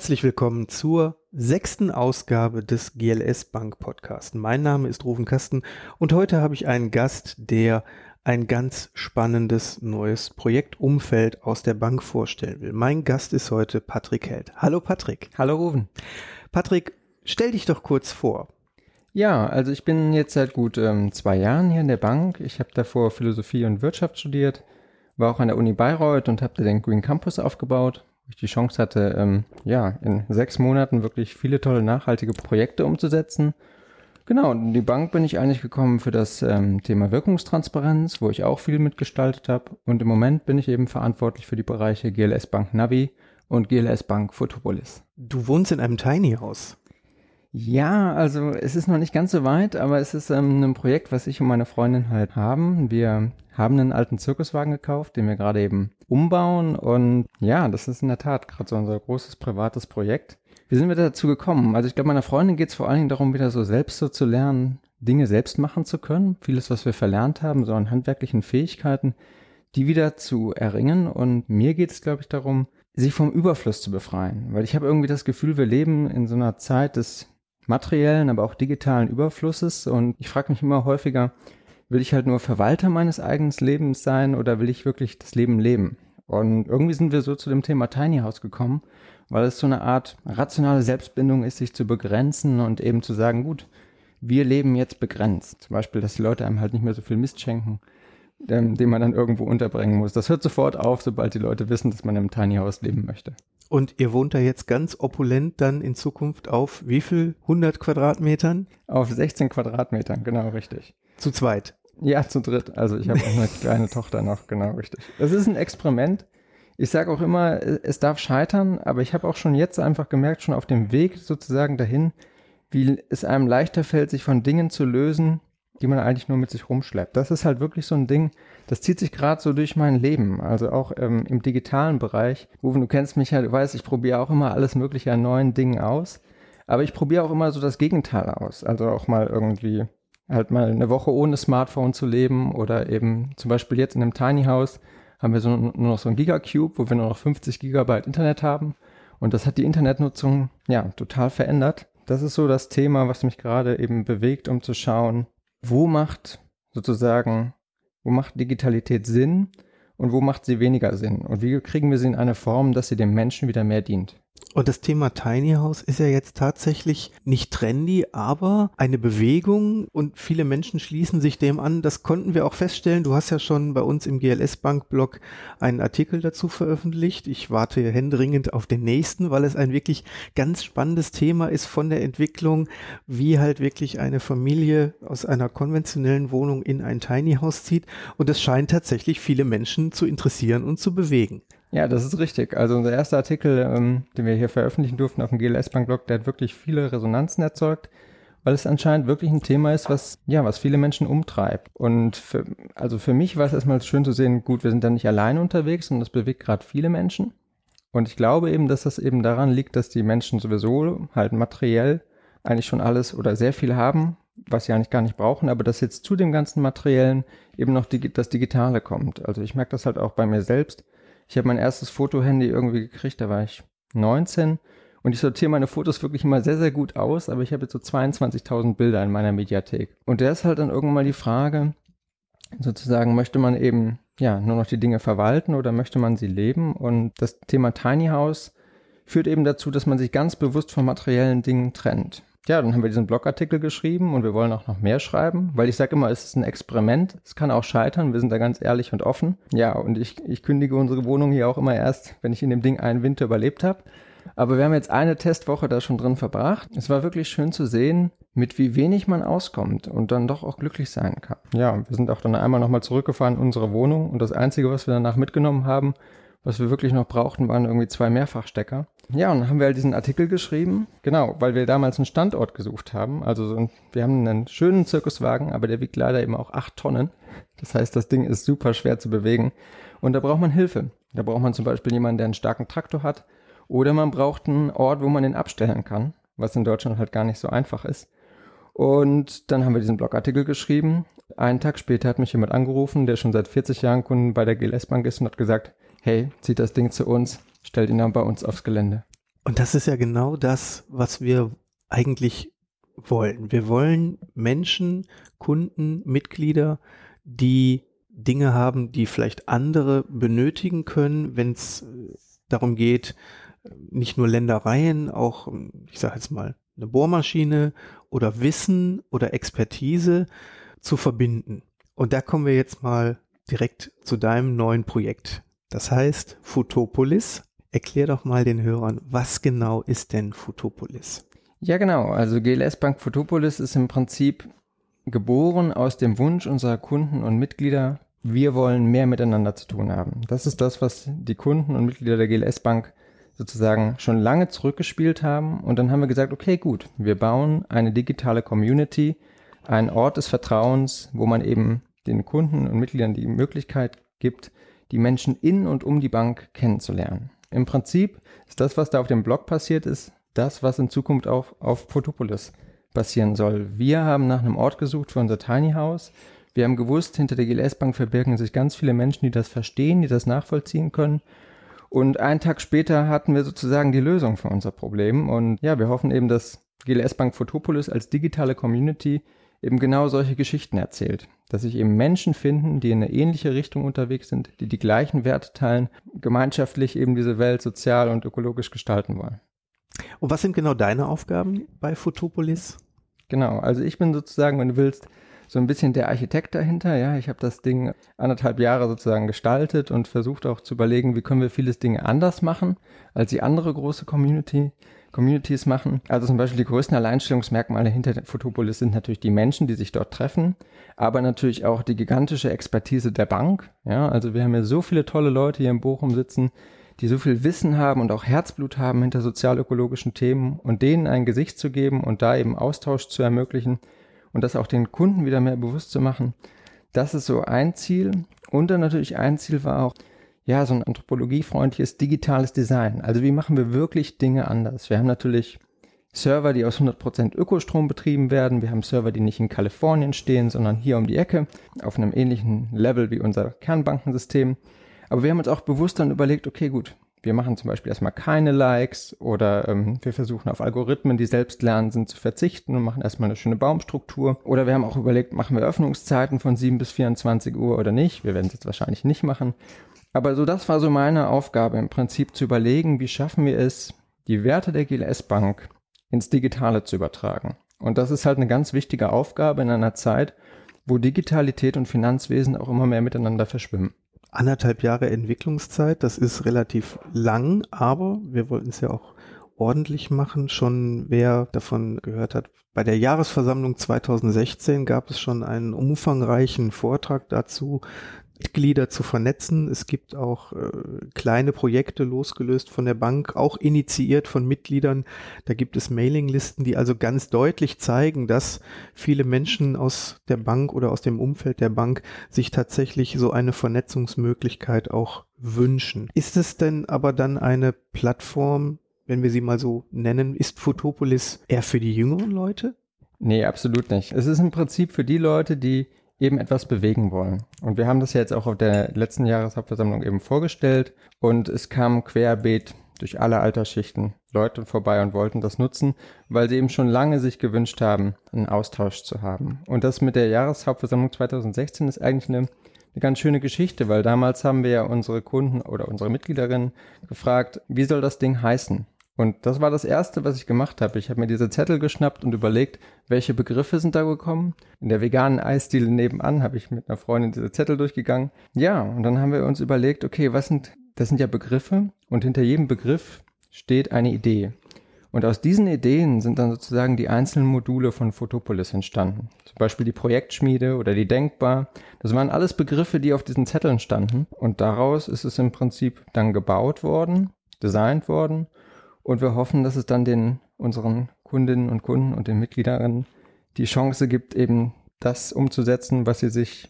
Herzlich willkommen zur sechsten Ausgabe des GLS Bank Podcast. Mein Name ist Rufen Kasten und heute habe ich einen Gast, der ein ganz spannendes neues Projektumfeld aus der Bank vorstellen will. Mein Gast ist heute Patrick Held. Hallo Patrick. Hallo Rufen. Patrick, stell dich doch kurz vor. Ja, also ich bin jetzt seit gut ähm, zwei Jahren hier in der Bank. Ich habe davor Philosophie und Wirtschaft studiert, war auch an der Uni Bayreuth und habe da den Green Campus aufgebaut ich die Chance hatte, ähm, ja, in sechs Monaten wirklich viele tolle nachhaltige Projekte umzusetzen. Genau, und in die Bank bin ich eigentlich gekommen für das ähm, Thema Wirkungstransparenz, wo ich auch viel mitgestaltet habe. Und im Moment bin ich eben verantwortlich für die Bereiche GLS Bank Navi und GLS Bank Photopolis. Du wohnst in einem Tiny House. Ja, also es ist noch nicht ganz so weit, aber es ist ähm, ein Projekt, was ich und meine Freundin halt haben. Wir haben einen alten Zirkuswagen gekauft, den wir gerade eben umbauen und ja, das ist in der Tat gerade so unser großes privates Projekt. Wie sind wir dazu gekommen? Also ich glaube, meiner Freundin geht es vor allen Dingen darum, wieder so selbst so zu lernen, Dinge selbst machen zu können. Vieles, was wir verlernt haben, so an handwerklichen Fähigkeiten, die wieder zu erringen. Und mir geht es, glaube ich, darum, sich vom Überfluss zu befreien. Weil ich habe irgendwie das Gefühl, wir leben in so einer Zeit des materiellen, aber auch digitalen Überflusses. Und ich frage mich immer häufiger, will ich halt nur Verwalter meines eigenen Lebens sein oder will ich wirklich das Leben leben? Und irgendwie sind wir so zu dem Thema Tiny House gekommen, weil es so eine Art rationale Selbstbindung ist, sich zu begrenzen und eben zu sagen, gut, wir leben jetzt begrenzt. Zum Beispiel, dass die Leute einem halt nicht mehr so viel Mist schenken, ähm, den man dann irgendwo unterbringen muss. Das hört sofort auf, sobald die Leute wissen, dass man im Tiny House leben möchte. Und ihr wohnt da jetzt ganz opulent dann in Zukunft auf wie viel? 100 Quadratmetern? Auf 16 Quadratmetern, genau richtig. Zu zweit? Ja, zu dritt. Also ich habe auch eine kleine Tochter noch, genau richtig. Das ist ein Experiment. Ich sage auch immer, es darf scheitern, aber ich habe auch schon jetzt einfach gemerkt, schon auf dem Weg sozusagen dahin, wie es einem leichter fällt, sich von Dingen zu lösen, die man eigentlich nur mit sich rumschleppt. Das ist halt wirklich so ein Ding, das zieht sich gerade so durch mein Leben, also auch ähm, im digitalen Bereich. Rufen, du kennst mich ja, du weißt, ich probiere auch immer alles mögliche an neuen Dingen aus, aber ich probiere auch immer so das Gegenteil aus, also auch mal irgendwie halt mal eine Woche ohne Smartphone zu leben oder eben zum Beispiel jetzt in einem Tiny House haben wir so nur noch so ein Gigacube, wo wir nur noch 50 Gigabyte Internet haben und das hat die Internetnutzung ja total verändert. Das ist so das Thema, was mich gerade eben bewegt, um zu schauen, wo macht sozusagen, wo macht Digitalität Sinn und wo macht sie weniger Sinn? Und wie kriegen wir sie in eine Form, dass sie dem Menschen wieder mehr dient? Und das Thema Tiny House ist ja jetzt tatsächlich nicht trendy, aber eine Bewegung und viele Menschen schließen sich dem an. Das konnten wir auch feststellen. Du hast ja schon bei uns im GLS Bank Blog einen Artikel dazu veröffentlicht. Ich warte händeringend auf den nächsten, weil es ein wirklich ganz spannendes Thema ist von der Entwicklung, wie halt wirklich eine Familie aus einer konventionellen Wohnung in ein Tiny House zieht. Und es scheint tatsächlich viele Menschen zu interessieren und zu bewegen. Ja, das ist richtig. Also unser erster Artikel, ähm, den wir hier veröffentlichen durften auf dem GLS-Bank-Blog, der hat wirklich viele Resonanzen erzeugt, weil es anscheinend wirklich ein Thema ist, was, ja, was viele Menschen umtreibt. Und für, also für mich war es erstmal schön zu sehen, gut, wir sind da nicht allein unterwegs und das bewegt gerade viele Menschen. Und ich glaube eben, dass das eben daran liegt, dass die Menschen sowieso halt materiell eigentlich schon alles oder sehr viel haben, was sie eigentlich gar nicht brauchen, aber dass jetzt zu dem ganzen Materiellen eben noch die, das Digitale kommt. Also ich merke das halt auch bei mir selbst ich habe mein erstes Fotohandy irgendwie gekriegt, da war ich 19 und ich sortiere meine Fotos wirklich immer sehr, sehr gut aus, aber ich habe jetzt so 22.000 Bilder in meiner Mediathek. Und der ist halt dann irgendwann mal die Frage, sozusagen, möchte man eben, ja, nur noch die Dinge verwalten oder möchte man sie leben? Und das Thema Tiny House führt eben dazu, dass man sich ganz bewusst von materiellen Dingen trennt ja, dann haben wir diesen Blogartikel geschrieben und wir wollen auch noch mehr schreiben, weil ich sage immer, es ist ein Experiment, es kann auch scheitern, wir sind da ganz ehrlich und offen. Ja, und ich, ich kündige unsere Wohnung hier auch immer erst, wenn ich in dem Ding einen Winter überlebt habe. Aber wir haben jetzt eine Testwoche da schon drin verbracht. Es war wirklich schön zu sehen, mit wie wenig man auskommt und dann doch auch glücklich sein kann. Ja, wir sind auch dann einmal nochmal zurückgefahren in unsere Wohnung und das Einzige, was wir danach mitgenommen haben, was wir wirklich noch brauchten, waren irgendwie zwei Mehrfachstecker. Ja, und dann haben wir halt diesen Artikel geschrieben, genau, weil wir damals einen Standort gesucht haben. Also so ein, wir haben einen schönen Zirkuswagen, aber der wiegt leider eben auch acht Tonnen. Das heißt, das Ding ist super schwer zu bewegen. Und da braucht man Hilfe. Da braucht man zum Beispiel jemanden, der einen starken Traktor hat. Oder man braucht einen Ort, wo man den abstellen kann, was in Deutschland halt gar nicht so einfach ist. Und dann haben wir diesen Blogartikel geschrieben. Einen Tag später hat mich jemand angerufen, der schon seit 40 Jahren Kunden bei der GLS Bank ist und hat gesagt, hey, zieht das Ding zu uns, stellt ihn dann bei uns aufs Gelände. Und das ist ja genau das, was wir eigentlich wollen. Wir wollen Menschen, Kunden, Mitglieder, die Dinge haben, die vielleicht andere benötigen können, wenn es äh, darum geht, nicht nur Ländereien, auch, ich sage jetzt mal, eine Bohrmaschine oder Wissen oder Expertise zu verbinden. Und da kommen wir jetzt mal direkt zu deinem neuen Projekt. Das heißt Futopolis. Erklär doch mal den Hörern, was genau ist denn Futopolis? Ja, genau. Also GLS Bank Futopolis ist im Prinzip geboren aus dem Wunsch unserer Kunden und Mitglieder, wir wollen mehr miteinander zu tun haben. Das ist das, was die Kunden und Mitglieder der GLS Bank sozusagen schon lange zurückgespielt haben. Und dann haben wir gesagt, okay, gut, wir bauen eine digitale Community, einen Ort des Vertrauens, wo man eben den Kunden und Mitgliedern die Möglichkeit gibt, die Menschen in und um die Bank kennenzulernen. Im Prinzip ist das, was da auf dem Blog passiert ist, das, was in Zukunft auch auf Photopolis passieren soll. Wir haben nach einem Ort gesucht für unser Tiny House. Wir haben gewusst, hinter der GLS Bank verbirgen sich ganz viele Menschen, die das verstehen, die das nachvollziehen können. Und einen Tag später hatten wir sozusagen die Lösung für unser Problem. Und ja, wir hoffen eben, dass GLS Bank Photopolis als digitale Community eben genau solche Geschichten erzählt. Dass sich eben Menschen finden, die in eine ähnliche Richtung unterwegs sind, die die gleichen Werte teilen, gemeinschaftlich eben diese Welt sozial und ökologisch gestalten wollen. Und was sind genau deine Aufgaben bei Photopolis? Genau, also ich bin sozusagen, wenn du willst, so ein bisschen der Architekt dahinter. Ja, ich habe das Ding anderthalb Jahre sozusagen gestaltet und versucht auch zu überlegen, wie können wir vieles Dinge anders machen, als die andere große Community. Communities machen. Also zum Beispiel die größten Alleinstellungsmerkmale hinter Photopolis sind natürlich die Menschen, die sich dort treffen, aber natürlich auch die gigantische Expertise der Bank. Ja, also wir haben ja so viele tolle Leute hier in Bochum sitzen, die so viel Wissen haben und auch Herzblut haben hinter sozialökologischen Themen und denen ein Gesicht zu geben und da eben Austausch zu ermöglichen, und das auch den Kunden wieder mehr bewusst zu machen. Das ist so ein Ziel. Und dann natürlich ein Ziel war auch, ja, so ein anthropologiefreundliches digitales Design. Also wie machen wir wirklich Dinge anders? Wir haben natürlich Server, die aus 100% Ökostrom betrieben werden. Wir haben Server, die nicht in Kalifornien stehen, sondern hier um die Ecke, auf einem ähnlichen Level wie unser Kernbankensystem. Aber wir haben uns auch bewusst dann überlegt, okay, gut, wir machen zum Beispiel erstmal keine Likes oder ähm, wir versuchen auf Algorithmen, die selbst lernen sind, zu verzichten und machen erstmal eine schöne Baumstruktur. Oder wir haben auch überlegt, machen wir Öffnungszeiten von 7 bis 24 Uhr oder nicht. Wir werden es jetzt wahrscheinlich nicht machen. Aber so das war so meine Aufgabe im Prinzip zu überlegen, wie schaffen wir es, die Werte der GLS Bank ins Digitale zu übertragen. Und das ist halt eine ganz wichtige Aufgabe in einer Zeit, wo Digitalität und Finanzwesen auch immer mehr miteinander verschwimmen anderthalb Jahre Entwicklungszeit. Das ist relativ lang, aber wir wollten es ja auch ordentlich machen. Schon wer davon gehört hat, bei der Jahresversammlung 2016 gab es schon einen umfangreichen Vortrag dazu, Mitglieder zu vernetzen. Es gibt auch äh, kleine Projekte losgelöst von der Bank, auch initiiert von Mitgliedern. Da gibt es Mailinglisten, die also ganz deutlich zeigen, dass viele Menschen aus der Bank oder aus dem Umfeld der Bank sich tatsächlich so eine Vernetzungsmöglichkeit auch wünschen. Ist es denn aber dann eine Plattform, wenn wir sie mal so nennen, ist Photopolis eher für die jüngeren Leute? Nee, absolut nicht. Es ist im Prinzip für die Leute, die eben etwas bewegen wollen. Und wir haben das ja jetzt auch auf der letzten Jahreshauptversammlung eben vorgestellt und es kam querbeet durch alle Altersschichten Leute vorbei und wollten das nutzen, weil sie eben schon lange sich gewünscht haben, einen Austausch zu haben. Und das mit der Jahreshauptversammlung 2016 ist eigentlich eine, eine ganz schöne Geschichte, weil damals haben wir ja unsere Kunden oder unsere Mitgliederinnen gefragt, wie soll das Ding heißen? Und das war das Erste, was ich gemacht habe. Ich habe mir diese Zettel geschnappt und überlegt, welche Begriffe sind da gekommen. In der veganen Eisdiele nebenan habe ich mit einer Freundin diese Zettel durchgegangen. Ja, und dann haben wir uns überlegt, okay, was sind, das sind ja Begriffe und hinter jedem Begriff steht eine Idee. Und aus diesen Ideen sind dann sozusagen die einzelnen Module von Photopolis entstanden. Zum Beispiel die Projektschmiede oder die Denkbar. Das waren alles Begriffe, die auf diesen Zetteln standen. Und daraus ist es im Prinzip dann gebaut worden, designt worden und wir hoffen, dass es dann den unseren Kundinnen und Kunden und den Mitgliedern die Chance gibt, eben das umzusetzen, was sie sich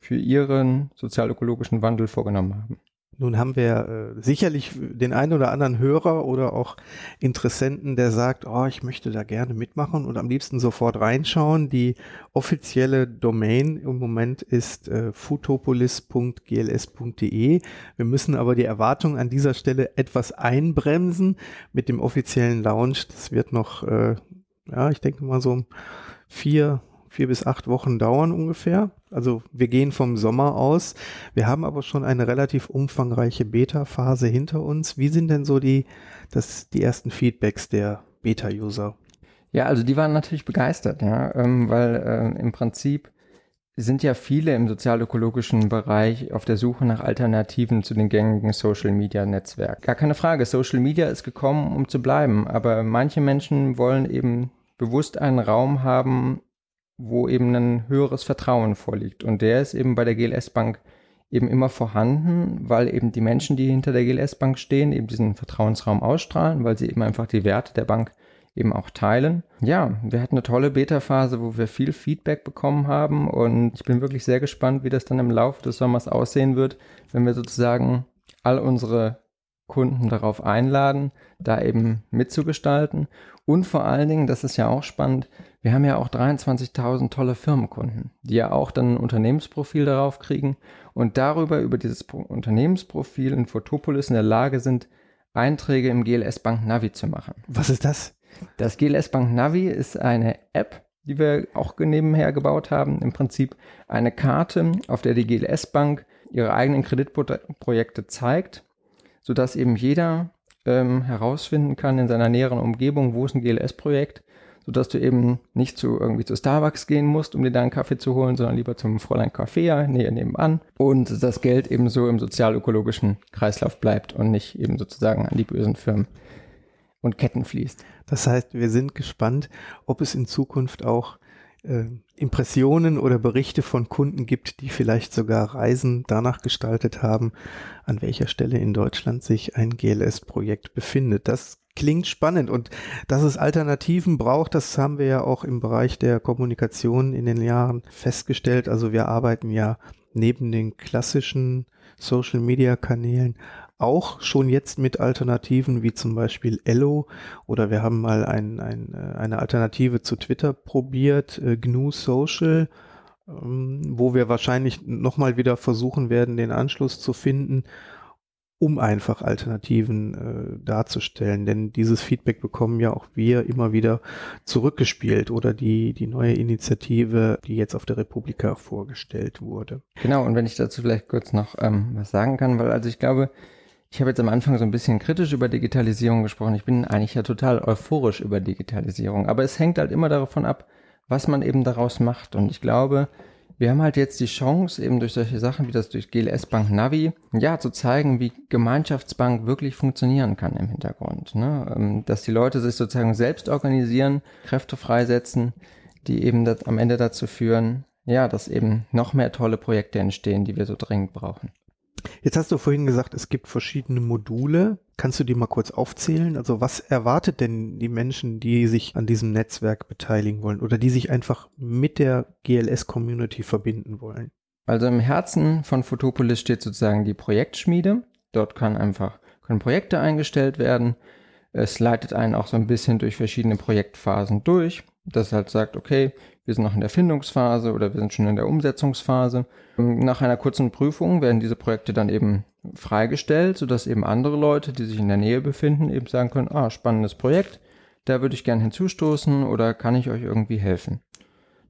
für ihren sozialökologischen Wandel vorgenommen haben. Nun haben wir äh, sicherlich den einen oder anderen Hörer oder auch Interessenten, der sagt, oh, ich möchte da gerne mitmachen und am liebsten sofort reinschauen. Die offizielle Domain im Moment ist äh, futopolis.gls.de. Wir müssen aber die Erwartung an dieser Stelle etwas einbremsen mit dem offiziellen Launch. Das wird noch, äh, ja, ich denke mal so vier, vier bis acht Wochen dauern ungefähr. Also wir gehen vom Sommer aus. Wir haben aber schon eine relativ umfangreiche Beta-Phase hinter uns. Wie sind denn so die, das, die ersten Feedbacks der Beta-User? Ja, also die waren natürlich begeistert, ja, ähm, weil äh, im Prinzip sind ja viele im sozialökologischen Bereich auf der Suche nach Alternativen zu den gängigen Social-Media-Netzwerken. Gar keine Frage, Social Media ist gekommen, um zu bleiben, aber manche Menschen wollen eben bewusst einen Raum haben, wo eben ein höheres Vertrauen vorliegt. Und der ist eben bei der GLS Bank eben immer vorhanden, weil eben die Menschen, die hinter der GLS Bank stehen, eben diesen Vertrauensraum ausstrahlen, weil sie eben einfach die Werte der Bank eben auch teilen. Ja, wir hatten eine tolle Beta-Phase, wo wir viel Feedback bekommen haben und ich bin wirklich sehr gespannt, wie das dann im Laufe des Sommers aussehen wird, wenn wir sozusagen all unsere Kunden darauf einladen, da eben mitzugestalten. Und vor allen Dingen, das ist ja auch spannend, wir haben ja auch 23.000 tolle Firmenkunden, die ja auch dann ein Unternehmensprofil darauf kriegen und darüber, über dieses Unternehmensprofil in Photopolis in der Lage sind, Einträge im GLS Bank Navi zu machen. Was ist das? Das GLS Bank Navi ist eine App, die wir auch nebenher gebaut haben. Im Prinzip eine Karte, auf der die GLS Bank ihre eigenen Kreditprojekte zeigt, sodass eben jeder ähm, herausfinden kann in seiner näheren Umgebung, wo ist ein GLS-Projekt sodass du eben nicht zu irgendwie zu Starbucks gehen musst, um dir da Kaffee zu holen, sondern lieber zum Fräulein Café näher nebenan und das Geld eben so im sozialökologischen Kreislauf bleibt und nicht eben sozusagen an die bösen Firmen und Ketten fließt. Das heißt, wir sind gespannt, ob es in Zukunft auch äh, Impressionen oder Berichte von Kunden gibt, die vielleicht sogar Reisen danach gestaltet haben, an welcher Stelle in Deutschland sich ein GLS-Projekt befindet. Das klingt spannend. Und dass es Alternativen braucht, das haben wir ja auch im Bereich der Kommunikation in den Jahren festgestellt. Also wir arbeiten ja neben den klassischen Social-Media-Kanälen auch schon jetzt mit Alternativen wie zum Beispiel Ello. Oder wir haben mal ein, ein, äh, eine Alternative zu Twitter probiert, äh, GNU Social, ähm, wo wir wahrscheinlich nochmal wieder versuchen werden, den Anschluss zu finden, um einfach Alternativen äh, darzustellen. Denn dieses Feedback bekommen ja auch wir immer wieder zurückgespielt oder die, die neue Initiative, die jetzt auf der Republika vorgestellt wurde. Genau, und wenn ich dazu vielleicht kurz noch ähm, was sagen kann, weil also ich glaube, ich habe jetzt am Anfang so ein bisschen kritisch über Digitalisierung gesprochen. Ich bin eigentlich ja total euphorisch über Digitalisierung. Aber es hängt halt immer davon ab, was man eben daraus macht. Und ich glaube, wir haben halt jetzt die Chance, eben durch solche Sachen wie das durch GLS Bank Navi, ja, zu zeigen, wie Gemeinschaftsbank wirklich funktionieren kann im Hintergrund. Ne? Ähm, dass die Leute sich sozusagen selbst organisieren, Kräfte freisetzen, die eben am Ende dazu führen, ja, dass eben noch mehr tolle Projekte entstehen, die wir so dringend brauchen. Jetzt hast du vorhin gesagt, es gibt verschiedene Module. Kannst du die mal kurz aufzählen? Also was erwartet denn die Menschen, die sich an diesem Netzwerk beteiligen wollen oder die sich einfach mit der GLS-Community verbinden wollen? Also im Herzen von Photopolis steht sozusagen die Projektschmiede. Dort kann einfach, können Projekte eingestellt werden. Es leitet einen auch so ein bisschen durch verschiedene Projektphasen durch, das halt sagt, okay, wir sind noch in der Findungsphase oder wir sind schon in der Umsetzungsphase. Nach einer kurzen Prüfung werden diese Projekte dann eben freigestellt, sodass eben andere Leute, die sich in der Nähe befinden, eben sagen können, ah, spannendes Projekt, da würde ich gerne hinzustoßen oder kann ich euch irgendwie helfen.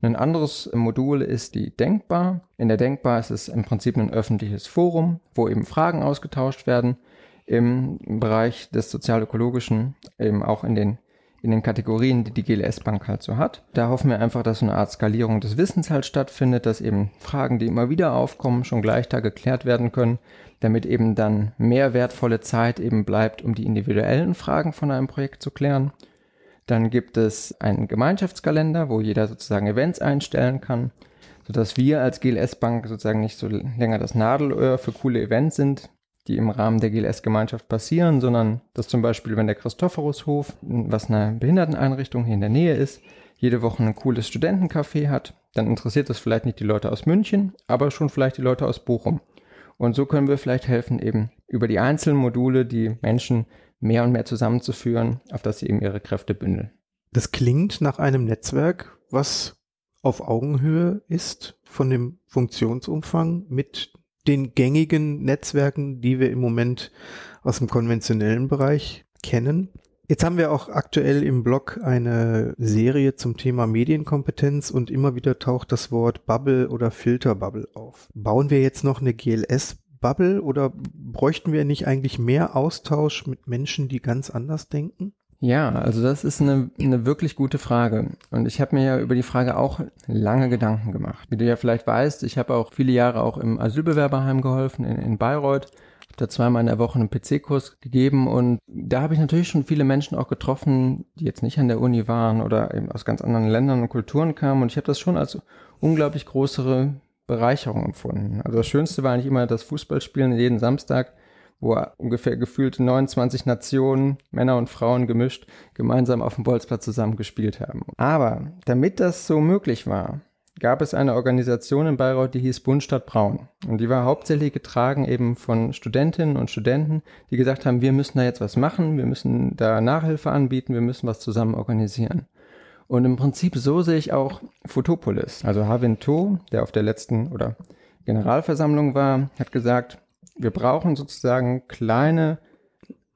Ein anderes Modul ist die Denkbar. In der Denkbar ist es im Prinzip ein öffentliches Forum, wo eben Fragen ausgetauscht werden im Bereich des sozialökologischen, eben auch in den in den Kategorien, die die GLS-Bank halt so hat. Da hoffen wir einfach, dass so eine Art Skalierung des Wissens halt stattfindet, dass eben Fragen, die immer wieder aufkommen, schon gleich da geklärt werden können, damit eben dann mehr wertvolle Zeit eben bleibt, um die individuellen Fragen von einem Projekt zu klären. Dann gibt es einen Gemeinschaftskalender, wo jeder sozusagen Events einstellen kann, sodass wir als GLS-Bank sozusagen nicht so länger das Nadelöhr für coole Events sind, die im Rahmen der GLS-Gemeinschaft passieren, sondern dass zum Beispiel, wenn der Christophorushof, was eine Behinderteneinrichtung hier in der Nähe ist, jede Woche ein cooles Studentencafé hat, dann interessiert das vielleicht nicht die Leute aus München, aber schon vielleicht die Leute aus Bochum. Und so können wir vielleicht helfen, eben über die einzelnen Module die Menschen mehr und mehr zusammenzuführen, auf dass sie eben ihre Kräfte bündeln. Das klingt nach einem Netzwerk, was auf Augenhöhe ist von dem Funktionsumfang mit den gängigen Netzwerken, die wir im Moment aus dem konventionellen Bereich kennen. Jetzt haben wir auch aktuell im Blog eine Serie zum Thema Medienkompetenz und immer wieder taucht das Wort Bubble oder Filterbubble auf. Bauen wir jetzt noch eine GLS-Bubble oder bräuchten wir nicht eigentlich mehr Austausch mit Menschen, die ganz anders denken? Ja, also das ist eine, eine wirklich gute Frage. Und ich habe mir ja über die Frage auch lange Gedanken gemacht. Wie du ja vielleicht weißt, ich habe auch viele Jahre auch im Asylbewerberheim geholfen in, in Bayreuth. Da zweimal in der Woche einen PC-Kurs gegeben und da habe ich natürlich schon viele Menschen auch getroffen, die jetzt nicht an der Uni waren oder eben aus ganz anderen Ländern und Kulturen kamen. Und ich habe das schon als unglaublich größere Bereicherung empfunden. Also das Schönste war eigentlich immer das Fußballspielen jeden Samstag wo ungefähr gefühlt 29 Nationen, Männer und Frauen gemischt, gemeinsam auf dem Bolzplatz zusammen gespielt haben. Aber damit das so möglich war, gab es eine Organisation in Bayreuth, die hieß Bund Stadt Braun. Und die war hauptsächlich getragen eben von Studentinnen und Studenten, die gesagt haben, wir müssen da jetzt was machen, wir müssen da Nachhilfe anbieten, wir müssen was zusammen organisieren. Und im Prinzip so sehe ich auch Photopolis. Also Havin To, der auf der letzten oder Generalversammlung war, hat gesagt, wir brauchen sozusagen kleine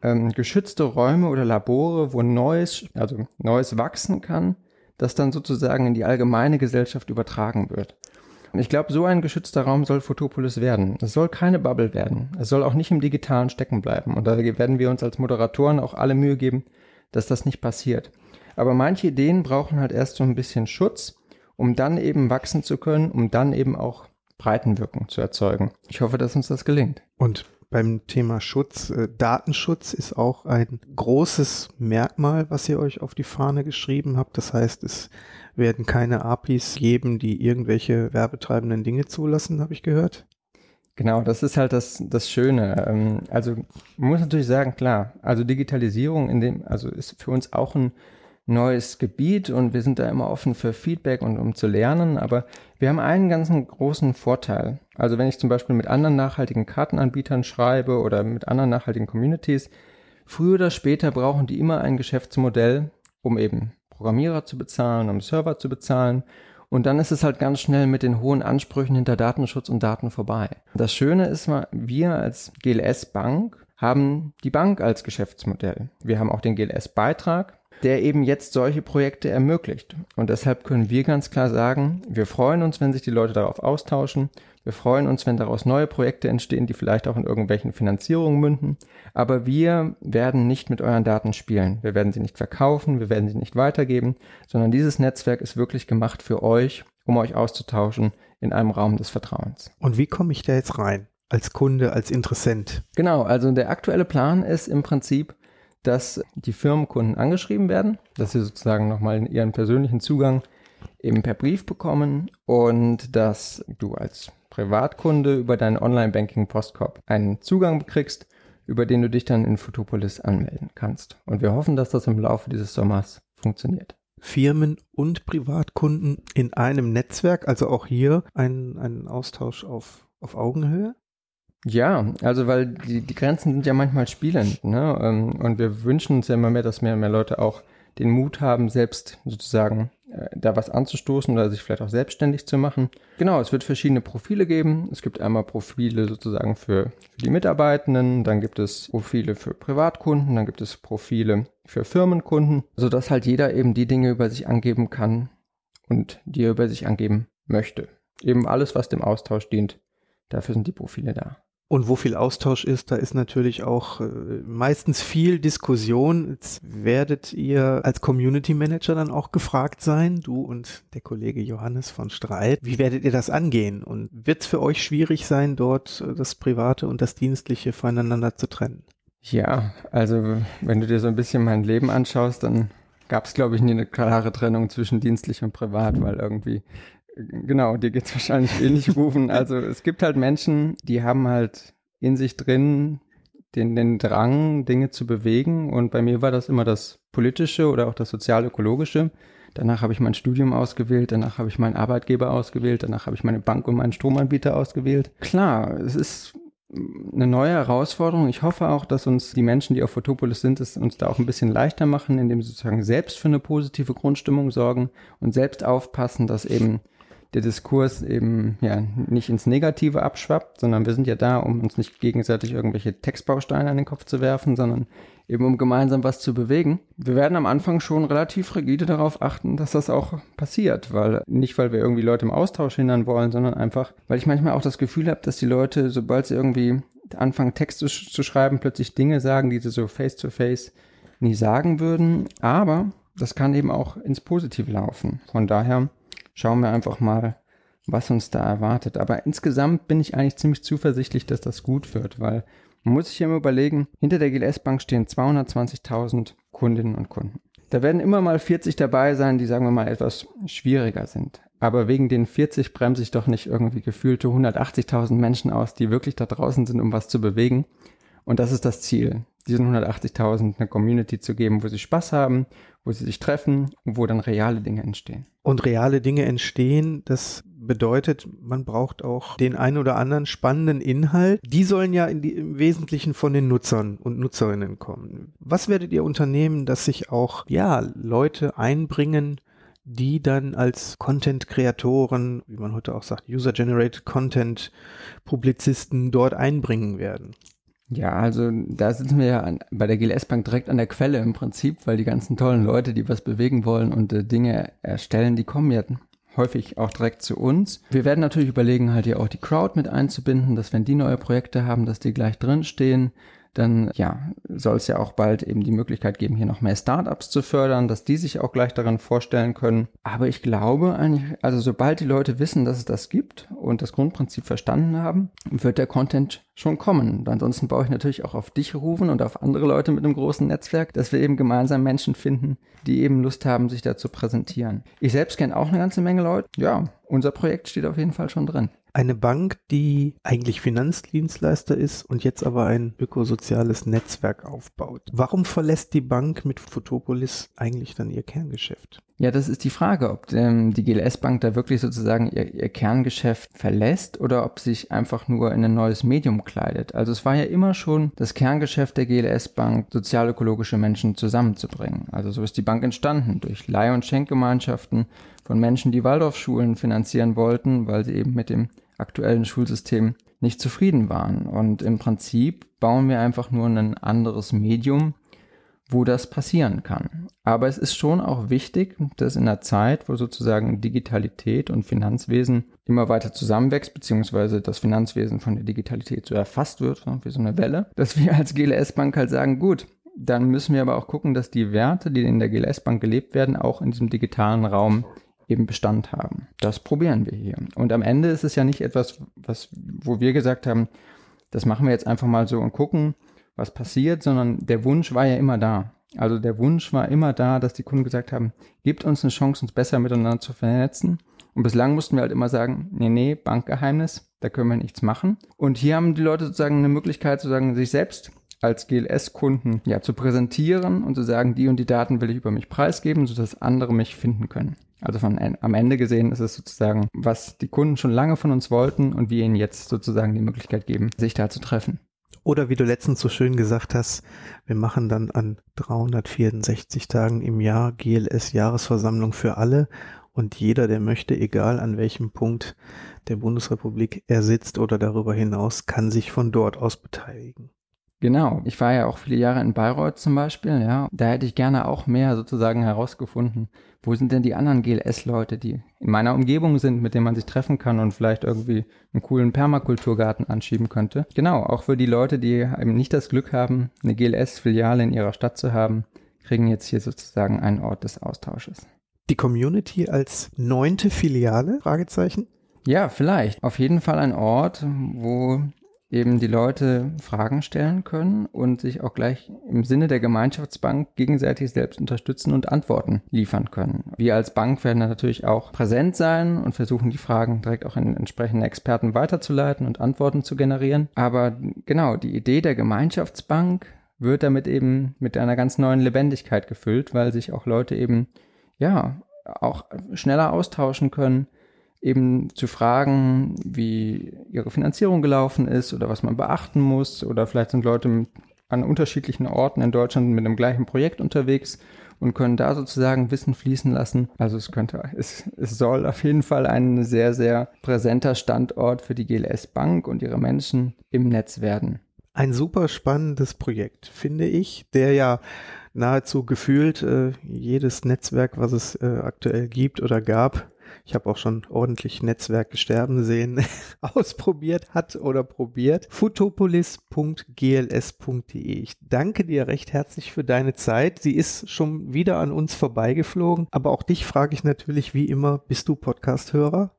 ähm, geschützte Räume oder Labore, wo Neues, also Neues wachsen kann, das dann sozusagen in die allgemeine Gesellschaft übertragen wird. Und ich glaube, so ein geschützter Raum soll Photopolis werden. Es soll keine Bubble werden. Es soll auch nicht im Digitalen stecken bleiben. Und da werden wir uns als Moderatoren auch alle Mühe geben, dass das nicht passiert. Aber manche Ideen brauchen halt erst so ein bisschen Schutz, um dann eben wachsen zu können, um dann eben auch Breitenwirkung zu erzeugen. Ich hoffe, dass uns das gelingt. Und beim Thema Schutz, äh, Datenschutz ist auch ein großes Merkmal, was ihr euch auf die Fahne geschrieben habt. Das heißt, es werden keine APIs geben, die irgendwelche werbetreibenden Dinge zulassen, habe ich gehört. Genau, das ist halt das, das Schöne. Ähm, also man muss natürlich sagen, klar, also Digitalisierung in dem, also ist für uns auch ein neues Gebiet und wir sind da immer offen für Feedback und um zu lernen, aber wir haben einen ganzen großen Vorteil. Also wenn ich zum Beispiel mit anderen nachhaltigen Kartenanbietern schreibe oder mit anderen nachhaltigen Communities, früher oder später brauchen die immer ein Geschäftsmodell, um eben Programmierer zu bezahlen, um Server zu bezahlen. Und dann ist es halt ganz schnell mit den hohen Ansprüchen hinter Datenschutz und Daten vorbei. Das Schöne ist wir als GLS Bank haben die Bank als Geschäftsmodell. Wir haben auch den GLS Beitrag, der eben jetzt solche Projekte ermöglicht. Und deshalb können wir ganz klar sagen, wir freuen uns, wenn sich die Leute darauf austauschen. Wir freuen uns, wenn daraus neue Projekte entstehen, die vielleicht auch in irgendwelchen Finanzierungen münden. Aber wir werden nicht mit euren Daten spielen. Wir werden sie nicht verkaufen, wir werden sie nicht weitergeben, sondern dieses Netzwerk ist wirklich gemacht für euch, um euch auszutauschen in einem Raum des Vertrauens. Und wie komme ich da jetzt rein? Als Kunde, als Interessent? Genau, also der aktuelle Plan ist im Prinzip, dass die Firmenkunden angeschrieben werden, dass sie sozusagen nochmal ihren persönlichen Zugang eben per Brief bekommen und dass du als Privatkunde über deinen Online-Banking-Postkorb einen Zugang kriegst, über den du dich dann in Photopolis anmelden kannst. Und wir hoffen, dass das im Laufe dieses Sommers funktioniert. Firmen und Privatkunden in einem Netzwerk, also auch hier ein, ein Austausch auf, auf Augenhöhe? Ja, also weil die, die Grenzen sind ja manchmal spielend, ne? Ähm, und wir wünschen uns ja immer mehr, dass mehr und mehr Leute auch den Mut haben, selbst sozusagen äh, da was anzustoßen oder sich vielleicht auch selbstständig zu machen. Genau, es wird verschiedene Profile geben. Es gibt einmal Profile sozusagen für, für die Mitarbeitenden, dann gibt es Profile für Privatkunden, dann gibt es Profile für Firmenkunden, sodass halt jeder eben die Dinge über sich angeben kann und die er über sich angeben möchte. Eben alles, was dem Austausch dient. Dafür sind die Profile da. Und wo viel Austausch ist, da ist natürlich auch äh, meistens viel Diskussion. Jetzt werdet ihr als Community Manager dann auch gefragt sein, du und der Kollege Johannes von Streit. Wie werdet ihr das angehen? Und wird es für euch schwierig sein, dort äh, das Private und das Dienstliche voneinander zu trennen? Ja, also wenn du dir so ein bisschen mein Leben anschaust, dann gab es, glaube ich, nie eine klare Trennung zwischen dienstlich und privat, weil irgendwie Genau, dir geht's wahrscheinlich ähnlich rufen. Also es gibt halt Menschen, die haben halt in sich drin den, den Drang, Dinge zu bewegen. Und bei mir war das immer das Politische oder auch das Sozial-Ökologische. Danach habe ich mein Studium ausgewählt, danach habe ich meinen Arbeitgeber ausgewählt, danach habe ich meine Bank und meinen Stromanbieter ausgewählt. Klar, es ist eine neue Herausforderung. Ich hoffe auch, dass uns die Menschen, die auf Photopolis sind, es uns da auch ein bisschen leichter machen, indem sie sozusagen selbst für eine positive Grundstimmung sorgen und selbst aufpassen, dass eben der Diskurs eben ja nicht ins Negative abschwappt, sondern wir sind ja da, um uns nicht gegenseitig irgendwelche Textbausteine an den Kopf zu werfen, sondern eben um gemeinsam was zu bewegen. Wir werden am Anfang schon relativ rigide darauf achten, dass das auch passiert, weil nicht, weil wir irgendwie Leute im Austausch hindern wollen, sondern einfach, weil ich manchmal auch das Gefühl habe, dass die Leute, sobald sie irgendwie anfangen, Texte zu schreiben, plötzlich Dinge sagen, die sie so face to face nie sagen würden. Aber das kann eben auch ins Positive laufen. Von daher schauen wir einfach mal, was uns da erwartet. Aber insgesamt bin ich eigentlich ziemlich zuversichtlich, dass das gut wird, weil man muss sich immer überlegen, hinter der GLS Bank stehen 220.000 Kundinnen und Kunden. Da werden immer mal 40 dabei sein, die sagen wir mal etwas schwieriger sind. Aber wegen den 40 bremse ich doch nicht irgendwie gefühlte 180.000 Menschen aus, die wirklich da draußen sind, um was zu bewegen. Und das ist das Ziel, diesen 180.000 eine Community zu geben, wo sie Spaß haben, wo sie sich treffen und wo dann reale Dinge entstehen. Und reale Dinge entstehen, das bedeutet, man braucht auch den ein oder anderen spannenden Inhalt. Die sollen ja die, im Wesentlichen von den Nutzern und Nutzerinnen kommen. Was werdet ihr unternehmen, dass sich auch, ja, Leute einbringen, die dann als Content-Kreatoren, wie man heute auch sagt, User-Generated Content-Publizisten dort einbringen werden? Ja, also da sitzen wir ja an, bei der GLS Bank direkt an der Quelle im Prinzip, weil die ganzen tollen Leute, die was bewegen wollen und äh, Dinge erstellen, die kommen ja häufig auch direkt zu uns. Wir werden natürlich überlegen, halt ja auch die Crowd mit einzubinden, dass wenn die neue Projekte haben, dass die gleich drinstehen dann ja, soll es ja auch bald eben die Möglichkeit geben, hier noch mehr Startups zu fördern, dass die sich auch gleich daran vorstellen können. Aber ich glaube eigentlich, also sobald die Leute wissen, dass es das gibt und das Grundprinzip verstanden haben, wird der Content schon kommen. Ansonsten baue ich natürlich auch auf dich rufen und auf andere Leute mit einem großen Netzwerk, dass wir eben gemeinsam Menschen finden, die eben Lust haben, sich da zu präsentieren. Ich selbst kenne auch eine ganze Menge Leute. Ja, unser Projekt steht auf jeden Fall schon drin. Eine Bank, die eigentlich Finanzdienstleister ist und jetzt aber ein ökosoziales Netzwerk aufbaut. Warum verlässt die Bank mit Photopolis eigentlich dann ihr Kerngeschäft? Ja, das ist die Frage, ob ähm, die GLS Bank da wirklich sozusagen ihr, ihr Kerngeschäft verlässt oder ob sich einfach nur in ein neues Medium kleidet. Also es war ja immer schon das Kerngeschäft der GLS Bank, sozialökologische Menschen zusammenzubringen. Also so ist die Bank entstanden durch Leih- und Schenkgemeinschaften von Menschen, die Waldorfschulen finanzieren wollten, weil sie eben mit dem aktuellen Schulsystem nicht zufrieden waren. Und im Prinzip bauen wir einfach nur ein anderes Medium, wo das passieren kann. Aber es ist schon auch wichtig, dass in einer Zeit, wo sozusagen Digitalität und Finanzwesen immer weiter zusammenwächst, beziehungsweise das Finanzwesen von der Digitalität so erfasst wird, wie so eine Welle, dass wir als GLS Bank halt sagen, gut, dann müssen wir aber auch gucken, dass die Werte, die in der GLS Bank gelebt werden, auch in diesem digitalen Raum eben Bestand haben. Das probieren wir hier. Und am Ende ist es ja nicht etwas, was, wo wir gesagt haben, das machen wir jetzt einfach mal so und gucken, was passiert, sondern der Wunsch war ja immer da. Also der Wunsch war immer da, dass die Kunden gesagt haben, gebt uns eine Chance, uns besser miteinander zu vernetzen. Und bislang mussten wir halt immer sagen, nee, nee, Bankgeheimnis, da können wir nichts machen. Und hier haben die Leute sozusagen eine Möglichkeit, sozusagen sich selbst als GLS-Kunden ja zu präsentieren und zu sagen, die und die Daten will ich über mich preisgeben, sodass andere mich finden können. Also von am Ende gesehen ist es sozusagen, was die Kunden schon lange von uns wollten und wir ihnen jetzt sozusagen die Möglichkeit geben, sich da zu treffen. Oder wie du letztens so schön gesagt hast, wir machen dann an 364 Tagen im Jahr GLS Jahresversammlung für alle und jeder, der möchte, egal an welchem Punkt der Bundesrepublik er sitzt oder darüber hinaus, kann sich von dort aus beteiligen. Genau. Ich war ja auch viele Jahre in Bayreuth zum Beispiel, ja. Da hätte ich gerne auch mehr sozusagen herausgefunden. Wo sind denn die anderen GLS-Leute, die in meiner Umgebung sind, mit denen man sich treffen kann und vielleicht irgendwie einen coolen Permakulturgarten anschieben könnte? Genau. Auch für die Leute, die eben nicht das Glück haben, eine GLS-Filiale in ihrer Stadt zu haben, kriegen jetzt hier sozusagen einen Ort des Austausches. Die Community als neunte Filiale? Fragezeichen? Ja, vielleicht. Auf jeden Fall ein Ort, wo eben die Leute Fragen stellen können und sich auch gleich im Sinne der Gemeinschaftsbank gegenseitig selbst unterstützen und Antworten liefern können. Wir als Bank werden natürlich auch präsent sein und versuchen die Fragen direkt auch an entsprechende Experten weiterzuleiten und Antworten zu generieren. Aber genau, die Idee der Gemeinschaftsbank wird damit eben mit einer ganz neuen Lebendigkeit gefüllt, weil sich auch Leute eben, ja, auch schneller austauschen können, eben zu fragen, wie ihre Finanzierung gelaufen ist oder was man beachten muss. Oder vielleicht sind Leute an unterschiedlichen Orten in Deutschland mit dem gleichen Projekt unterwegs und können da sozusagen Wissen fließen lassen. Also es könnte, es, es soll auf jeden Fall ein sehr, sehr präsenter Standort für die GLS Bank und ihre Menschen im Netz werden. Ein super spannendes Projekt, finde ich, der ja nahezu gefühlt äh, jedes Netzwerk, was es äh, aktuell gibt oder gab, ich habe auch schon ordentlich Netzwerke sterben sehen, ausprobiert hat oder probiert. futopolis.gls.de. Ich danke dir recht herzlich für deine Zeit. Sie ist schon wieder an uns vorbeigeflogen, aber auch dich frage ich natürlich wie immer, bist du Podcast-Hörer?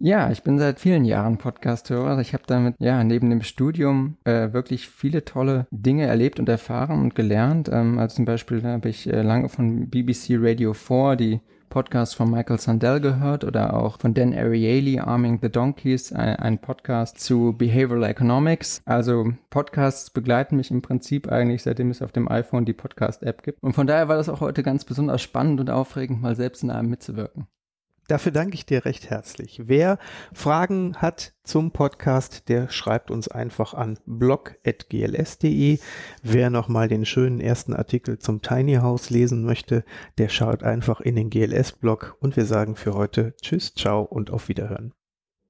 Ja, ich bin seit vielen Jahren Podcast-Hörer. Ich habe damit ja neben dem Studium äh, wirklich viele tolle Dinge erlebt und erfahren und gelernt. Ähm, also zum Beispiel habe ich äh, lange von BBC Radio 4 die Podcast von Michael Sandel gehört oder auch von Dan Ariely, Arming the Donkeys, ein, Podcast zu Behavioral Economics. Also Podcasts begleiten mich im Prinzip eigentlich, seitdem es auf dem iPhone die Podcast-App gibt. Und von daher war das auch heute ganz besonders spannend und aufregend, mal selbst in einem mitzuwirken. Dafür danke ich dir recht herzlich. Wer Fragen hat zum Podcast, der schreibt uns einfach an blog.gls.de. Wer nochmal den schönen ersten Artikel zum Tiny House lesen möchte, der schaut einfach in den GLS-Blog und wir sagen für heute Tschüss, ciao und auf Wiederhören.